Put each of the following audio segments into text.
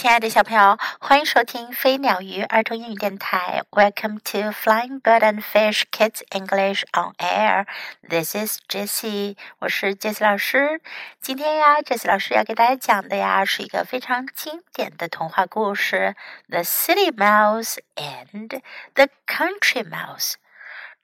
亲爱的小朋友，欢迎收听飞鸟鱼儿童英语电台。Welcome to Flying Bird and Fish Kids English on Air. This is Jessie，我是 Jessie 老师。今天呀，Jessie 老师要给大家讲的呀，是一个非常经典的童话故事《The City Mouse and the Country Mouse》。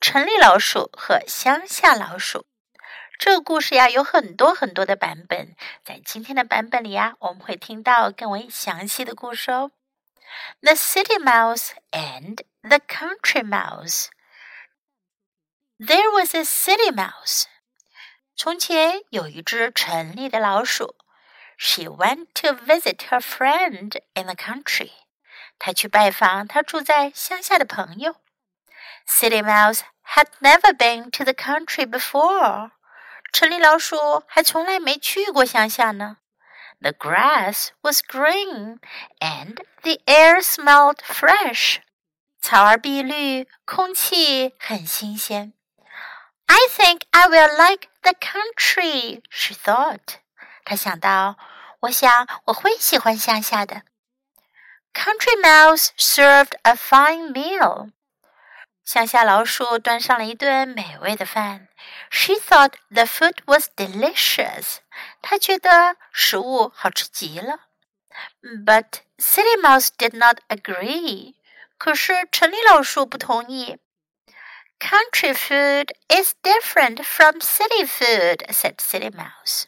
城里老鼠和乡下老鼠。这个故事呀有很多很多的版本，在今天的版本里呀，我们会听到更为详细的故事哦。The City Mouse and the Country Mouse. There was a city mouse. 从前有一只城里的老鼠。She went to visit her friend in the country. 她去拜访她住在乡下的朋友。City Mouse had never been to the country before. 城里老鼠还从来没去过乡下呢。The grass was green and the air smelled fresh. 草儿碧绿，空气很新鲜。I think I will like the country, she thought. 她想到，我想我会喜欢乡下的。Country Mouse served a fine meal. 乡下老鼠端上了一顿美味的饭。She thought the food was delicious. 她觉得食物好吃极了。But City Mouse did not agree. 可是城里老鼠不同意。Country food is different from city food, said City Mouse.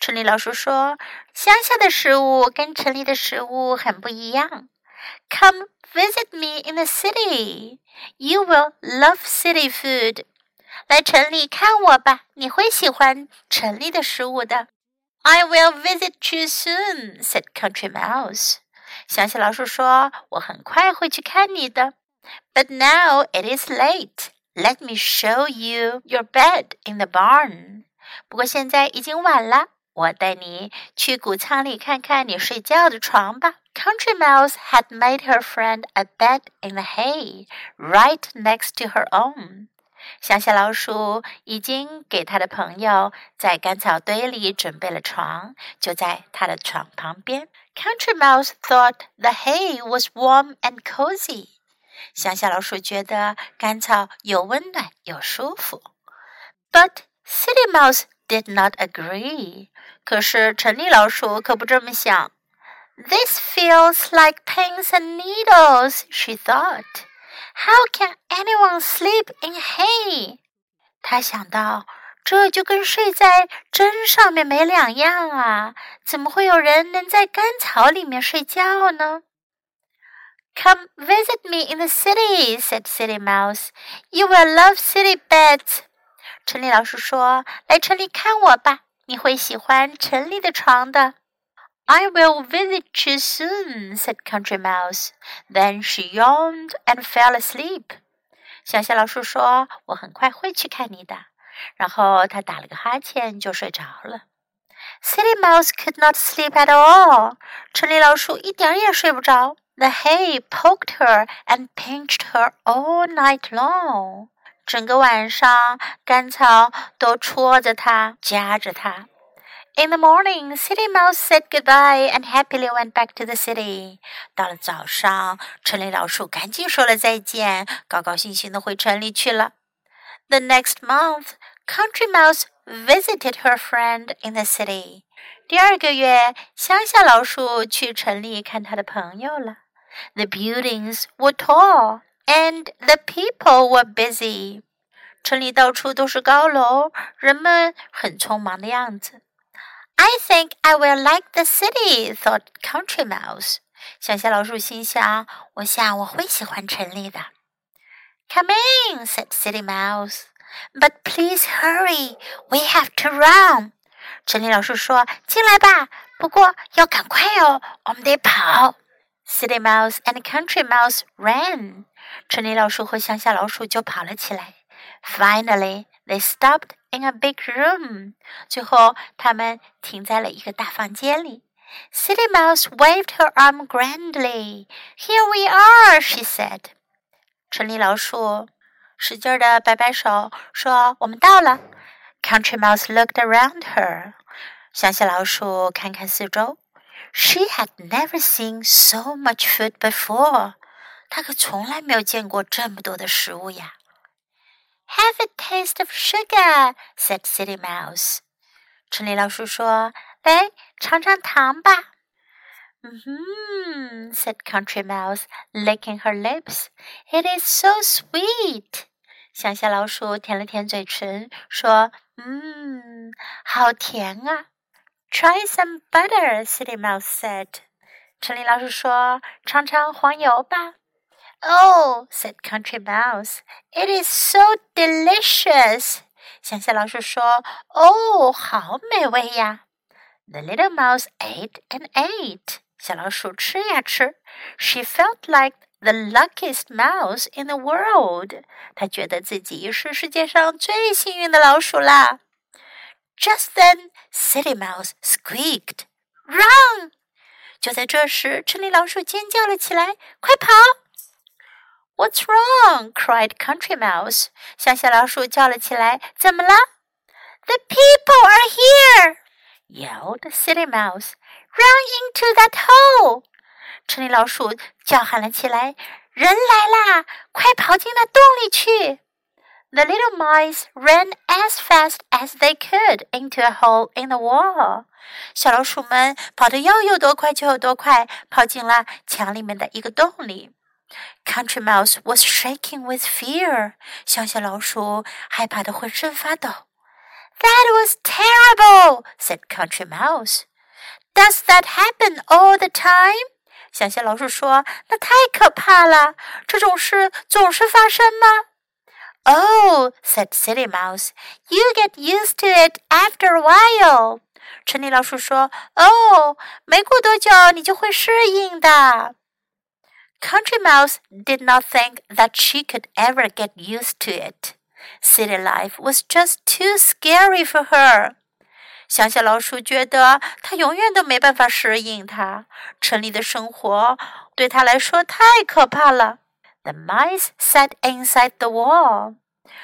城里老鼠说：“乡下的食物跟城里的食物很不一样。” Come visit me in the city. You will love city food. 来城里看我吧，你会喜欢城里的食物的。I will visit you soon," said Country Mouse. 乡下老鼠说：“我很快会去看你的。” But now it is late. Let me show you your bed in the barn. 不过现在已经晚了， 我带你去谷仓里看看你睡觉的床吧。Country Mouse had made her friend a bed in the hay right next to her own. 乡下老鼠已经给他的朋友在干草堆里准备了床，就在他的床旁边。Country Mouse thought the hay was warm and cozy. 乡下老鼠觉得干草又温暖又舒服。But City Mouse did not agree。可是城里老鼠可不这么想。This feels like pins and needles, she thought. How can anyone sleep in hay? 她想到，这就跟睡在针上面没两样啊！怎么会有人能在干草里面睡觉呢？Come visit me in the city, said City Mouse. You will love city beds. 城里老鼠说：“来城里看我吧，你会喜欢城里的床的。” I will visit you soon, said Country Mouse. Then she yawned and fell asleep. 乡下老鼠说：“我很快会去看你的。”然后他打了个哈欠就睡着了。City Mouse could not sleep at all. 城里老鼠一点儿也睡不着。The hay poked her and pinched her all night long. 整个晚上，干草都戳着它，夹着它。In the morning, City Mouse said goodbye and happily went back to the city. 到了早上，城里老鼠赶紧说了再见，高高兴兴的回城里去了。The next month, Country Mouse visited her friend in the city. 第二个月，乡下老鼠去城里看他的朋友了。The buildings were tall and the people were busy. 城里到处都是高楼，人们很匆忙的样子。I think I will like the city," thought Country Mouse. 乡下老鼠心想：“我想我会喜欢城里的。” Come in," said City Mouse. "But please hurry. We have to run." 城里老鼠说：“进来吧，不过要赶快哦，我们得跑。” City Mouse and Country Mouse ran. 春雷老鼠和乡下老鼠就跑了起来。Finally, they stopped in a big room. 最后，他们停在了一个大房间里。City Mouse waved her arm grandly. "Here we are," she said. 春丽老鼠使劲的摆摆手，说：“我们到了。” Country Mouse looked around her. 乡下老鼠看看四周。She had never seen so much food before. 他可从来没有见过这么多的食物呀。Have a taste of sugar," said City Mouse. 城里老鼠说：“来，尝尝糖吧。”嗯哼 said Country Mouse, licking her lips. It is so sweet. 乡下老鼠舔了舔嘴唇，说：“嗯，好甜啊。” Try some butter, City Mouse said. 城里老鼠说：“尝尝黄油吧。” Oh, said Country Mouse, it is so delicious. 乡下老鼠说：“哦，好美味呀。” The little mouse ate and ate. 小老鼠吃呀吃，She felt like the luckiest mouse in the world。她觉得自己是世界上最幸运的老鼠啦。Just then, City Mouse squeaked, "Run!" 就在这时，城里老鼠尖叫了起来：“快跑！” What's wrong? cried Country Mouse. 乡下老鼠叫了起来：“怎么了？” The people are here! yelled City Mouse. Run into that hole! 城里老鼠叫喊了起来：“人来啦！快跑进那洞里去！” The little mice ran as fast as they could into a hole in the wall. 小老鼠们跑得要有多快就有多快，跑进了墙里面的一个洞里。 Country Mouse was shaking with fear，乡下老鼠害怕的浑身发抖。That was terrible," said Country Mouse. "Does that happen all the time?" 乡下老鼠说：“那太可怕了，这种事总是发生吗？” "Oh," said City Mouse, "you get used to it after a while." 城里老鼠说：“哦，没过多久你就会适应的。” Country Mouse did not think that she could ever get used to it. City life was just too scary for her. 乡下老鼠觉得它永远都没办法适应它，城里的生活对它来说太可怕了。The mice sat inside the wall.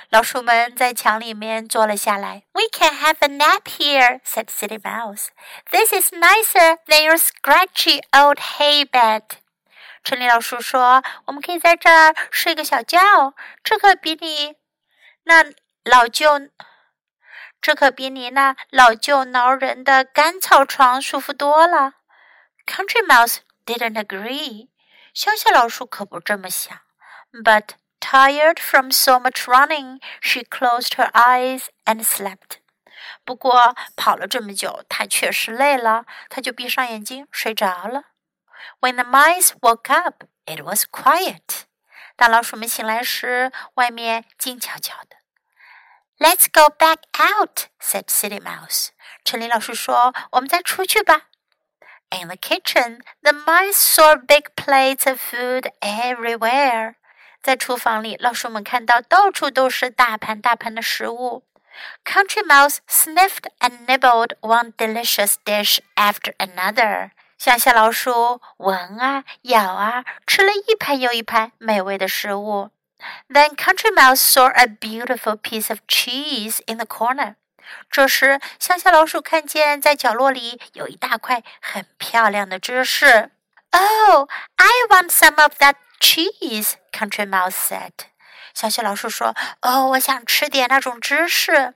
老鼠们在墙里面坐了下来。We can have a nap here, said City Mouse. This is nicer than your scratchy old hay bed. 城里老鼠说：“我们可以在这儿睡个小觉，这可比你那老旧。”这可比你那老旧挠人的干草床舒服多了。Country Mouse didn't agree，乡下老鼠可不这么想。But tired from so much running, she closed her eyes and slept。不过跑了这么久，她确实累了，她就闭上眼睛睡着了。When the mice woke up, it was quiet。当老鼠们醒来时，外面静悄悄的。Let's go back out," said City Mouse. 城里老鼠说：“我们再出去吧。” In the kitchen, the mice saw big plates of food everywhere. 在厨房里，老鼠们看到到处都是大盘大盘的食物。Country Mouse sniffed and nibbled one delicious dish after another. 乡下老鼠闻啊咬啊，吃了一盘又一盘美味的食物。then Country Mouse saw a beautiful piece of cheese in the corner. 这时，乡下老鼠看见在角落里有一大块很漂亮的芝士。Oh, I want some of that cheese, Country Mouse said. 小小老鼠说：“哦，我想吃点那种芝士。”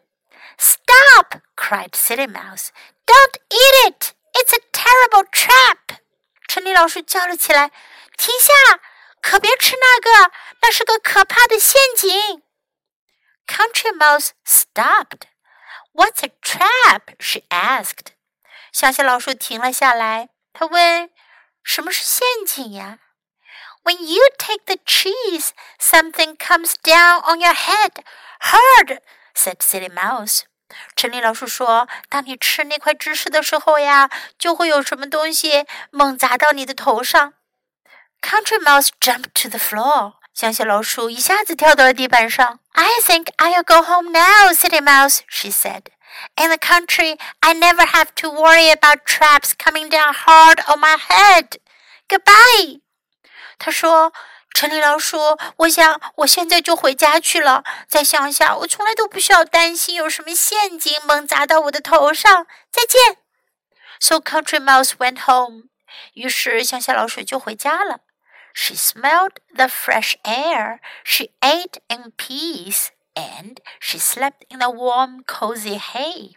Stop! cried City Mouse. Don't eat it! It's a terrible trap！” 陈丽老师叫了起来：“停下，可别吃那个，那是个可怕的陷阱！” Country Mouse stopped. What's a trap? she asked. 小小老鼠停了下来，它问：“什么是陷阱呀？” When you take the cheese, something comes down on your head. Hard, said City Mouse. 城里老鼠说：“当你吃那块芝士的时候呀，就会有什么东西猛砸到你的头上。” Country Mouse jumped to the floor. 乡下老鼠一下子跳到了地板上。I think I'll go home now, City Mouse, she said. In the country, I never have to worry about traps coming down hard on my head. Goodbye. 她说：“城里老鼠，我想我现在就回家去了。在乡下，我从来都不需要担心有什么陷阱猛砸到我的头上。再见。” So Country Mouse went home. 于是乡下老鼠就回家了。She smelled the fresh air. She ate in peace, and she slept in the warm, cozy hay.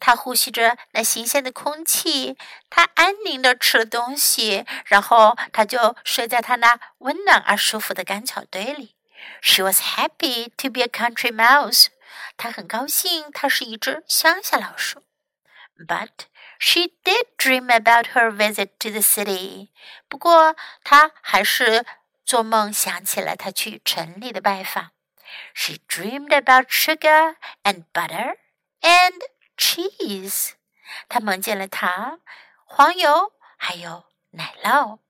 她呼吸着那新鲜的空气，她安宁的吃了东西，然后她就睡在她那温暖而舒服的干草堆里。She was happy to be a country mouse. 她很高兴，她是一只乡下老鼠。But she did dream about her visit to the city. 不过她还是做梦想起了她去城里的拜访。She dreamed about sugar and butter and cheese。他梦见了糖、黄油还有奶酪。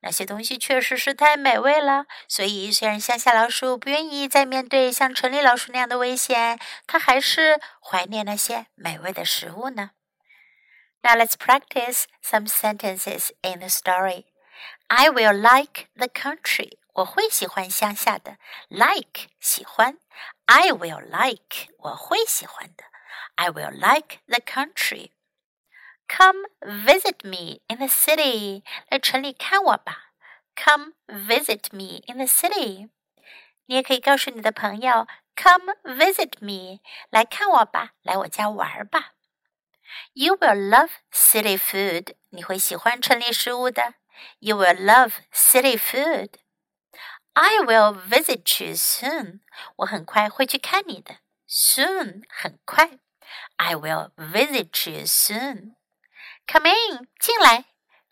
那些东西确实是太美味了，所以虽然乡下老鼠不愿意再面对像城里老鼠那样的危险，它还是怀念那些美味的食物呢。Now let's practice some sentences in the story. I will like the country. 我会喜欢乡下的，like 喜欢。I will like 我会喜欢的。I will like the country. Come visit me in the city. 来城里看我吧。Come visit me in the city. 你也可以告诉你的朋友，Come visit me，来看我吧，来我家玩吧。You will love city food. 你会喜欢城里食物的。You will love city food. I will visit you soon. 我很快会去看你的。Soon，很快。 I will visit you soon. Come in，进来。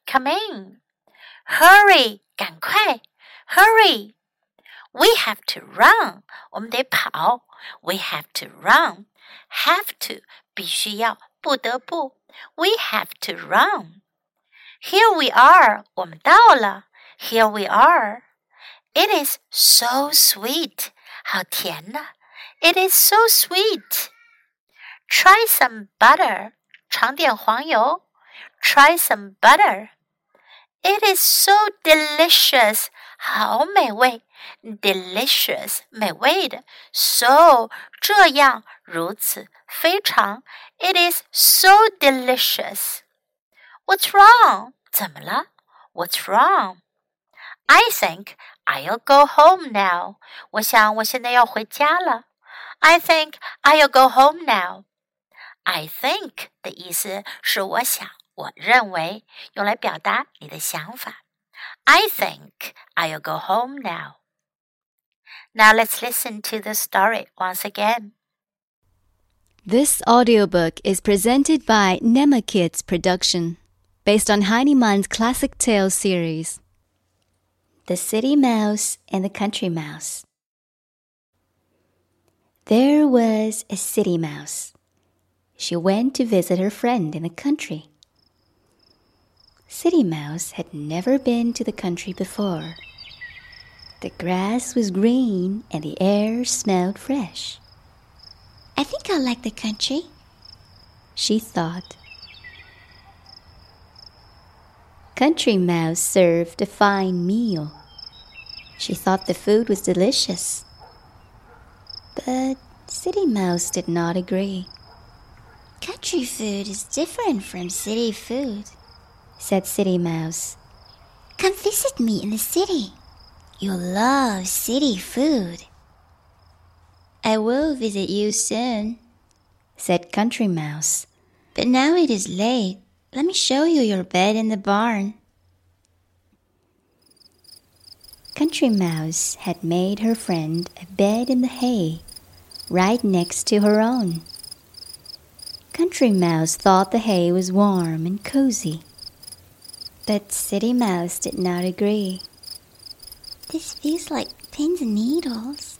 Come in。Hurry，赶快。Hurry。We have to run，我们得跑。We have to run。Have to，必须要，不得不。We have to run。Here we are，我们到了。Here we are。It is so sweet，好甜呐。It is so sweet。 Try some butter，尝点黄油。Try some butter. It is so delicious. 好美味，delicious 美味的，so 这样如此非常，it is so delicious. What's wrong? 怎么了？What's wrong? I think I'll go home now. 我想我现在要回家了。I think I'll go home now. I think 的意思是我想。我认为用来表达你的想法。I think I'll go home now. Now let's listen to the story once again. This audiobook is presented by Nema Kids Production, based on Heinemann's classic tales series. The City Mouse and the Country Mouse. There was a city mouse. she went to visit her friend in the country. City Mouse had never been to the country before. The grass was green and the air smelled fresh. I think I'll like the country, she thought. Country Mouse served a fine meal. She thought the food was delicious. But City Mouse did not agree. Country food is different from city food said City Mouse. Come visit me in the city. You'll love city food. I will visit you soon, said Country Mouse. But now it is late. Let me show you your bed in the barn. Country Mouse had made her friend a bed in the hay, right next to her own. Country Mouse thought the hay was warm and cozy. But City Mouse did not agree. This feels like pins and needles,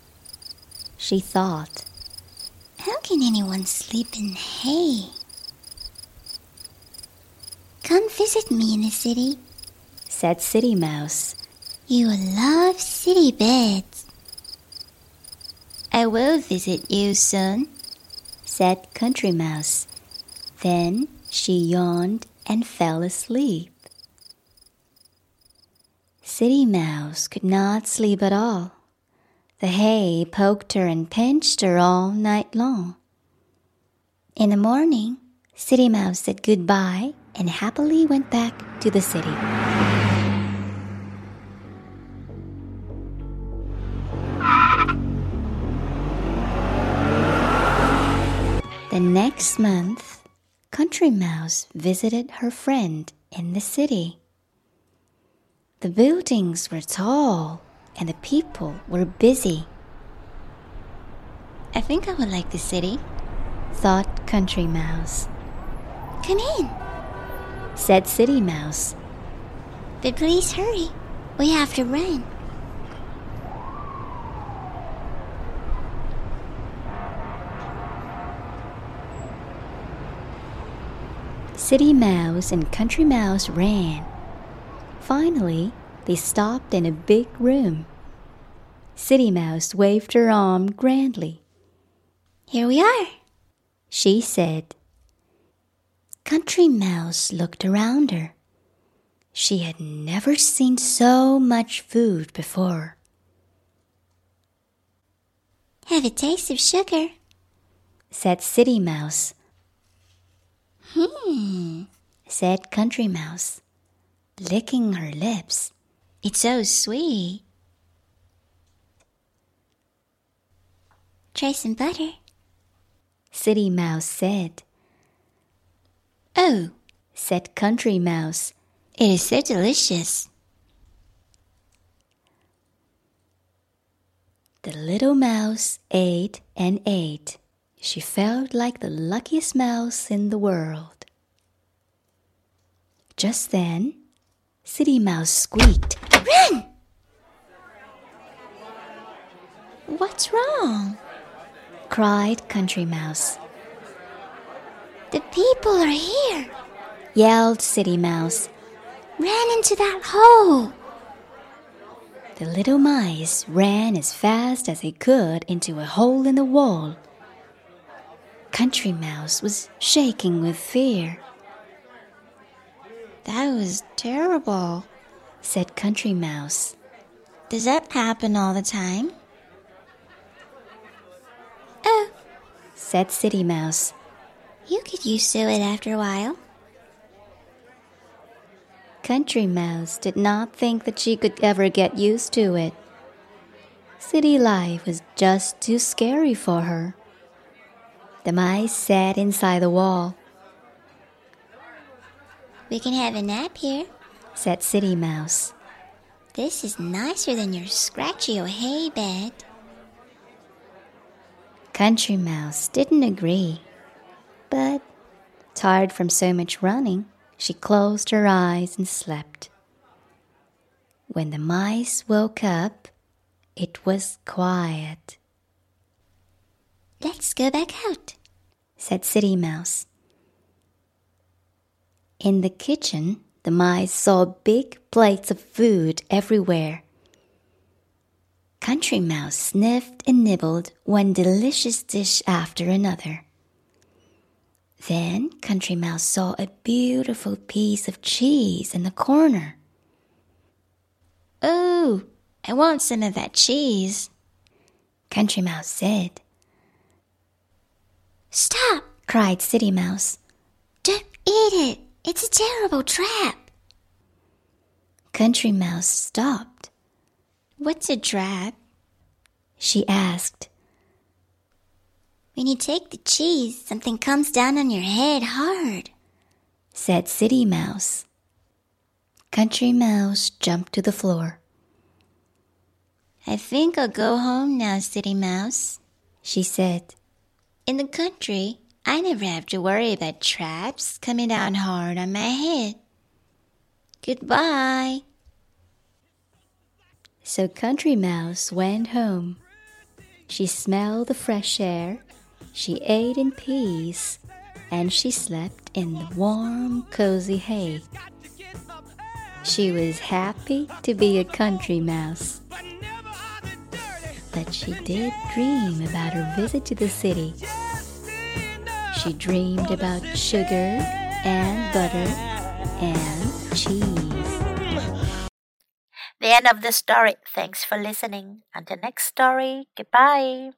she thought. How can anyone sleep in hay? Come visit me in the city, said City Mouse. You will love city beds. I will visit you soon, said Country Mouse. Then she yawned and fell asleep. City Mouse could not sleep at all. The hay poked her and pinched her all night long. In the morning, City Mouse said goodbye and happily went back to the city. The next month, Country Mouse visited her friend in the city. The buildings were tall and the people were busy. I think I would like the city, thought Country Mouse. Come in, said City Mouse. But please hurry. We have to run. City Mouse and Country Mouse ran. Finally, they stopped in a big room. City Mouse waved her arm grandly. Here we are, she said. Country Mouse looked around her. She had never seen so much food before. Have a taste of sugar, said City Mouse. Hmm, said Country Mouse, licking her lips. It's so sweet. Try some butter, City Mouse said. Oh, said Country Mouse, it is so delicious. The little mouse ate and ate. She felt like the luckiest mouse in the world. Just then, City Mouse squeaked, Run! What's wrong? cried Country Mouse. The people are here, yelled City Mouse. Ran into that hole. The little mice ran as fast as they could into a hole in the wall. Country Mouse was shaking with fear. That was terrible, said Country Mouse. Does that happen all the time? Oh, said City Mouse. You get used to it after a while. Country Mouse did not think that she could ever get used to it. City life was just too scary for her. The mice sat inside the wall. We can have a nap here, said City Mouse. This is nicer than your scratchy old hay bed. Country Mouse didn't agree, but, tired from so much running, she closed her eyes and slept. When the mice woke up, it was quiet. Let's go back out, said City Mouse. In the kitchen, the mice saw big plates of food everywhere. Country Mouse sniffed and nibbled one delicious dish after another. Then Country Mouse saw a beautiful piece of cheese in the corner. Oh, I want some of that cheese, Country Mouse said. Stop! cried City Mouse. Don't eat it! It's a terrible trap! Country Mouse stopped. What's a trap? She asked. When you take the cheese, something comes down on your head hard, said City Mouse. Country Mouse jumped to the floor. I think I'll go home now, City Mouse, she said. In the country, I never have to worry about traps coming down hard on my head. Goodbye. So Country Mouse went home. She smelled the fresh air, she ate in peace, and she slept in the warm, cozy hay. She was happy to be a country mouse. She did dream about her visit to the city. She dreamed about sugar and butter and cheese. The end of the story. Thanks for listening. Until next story, goodbye.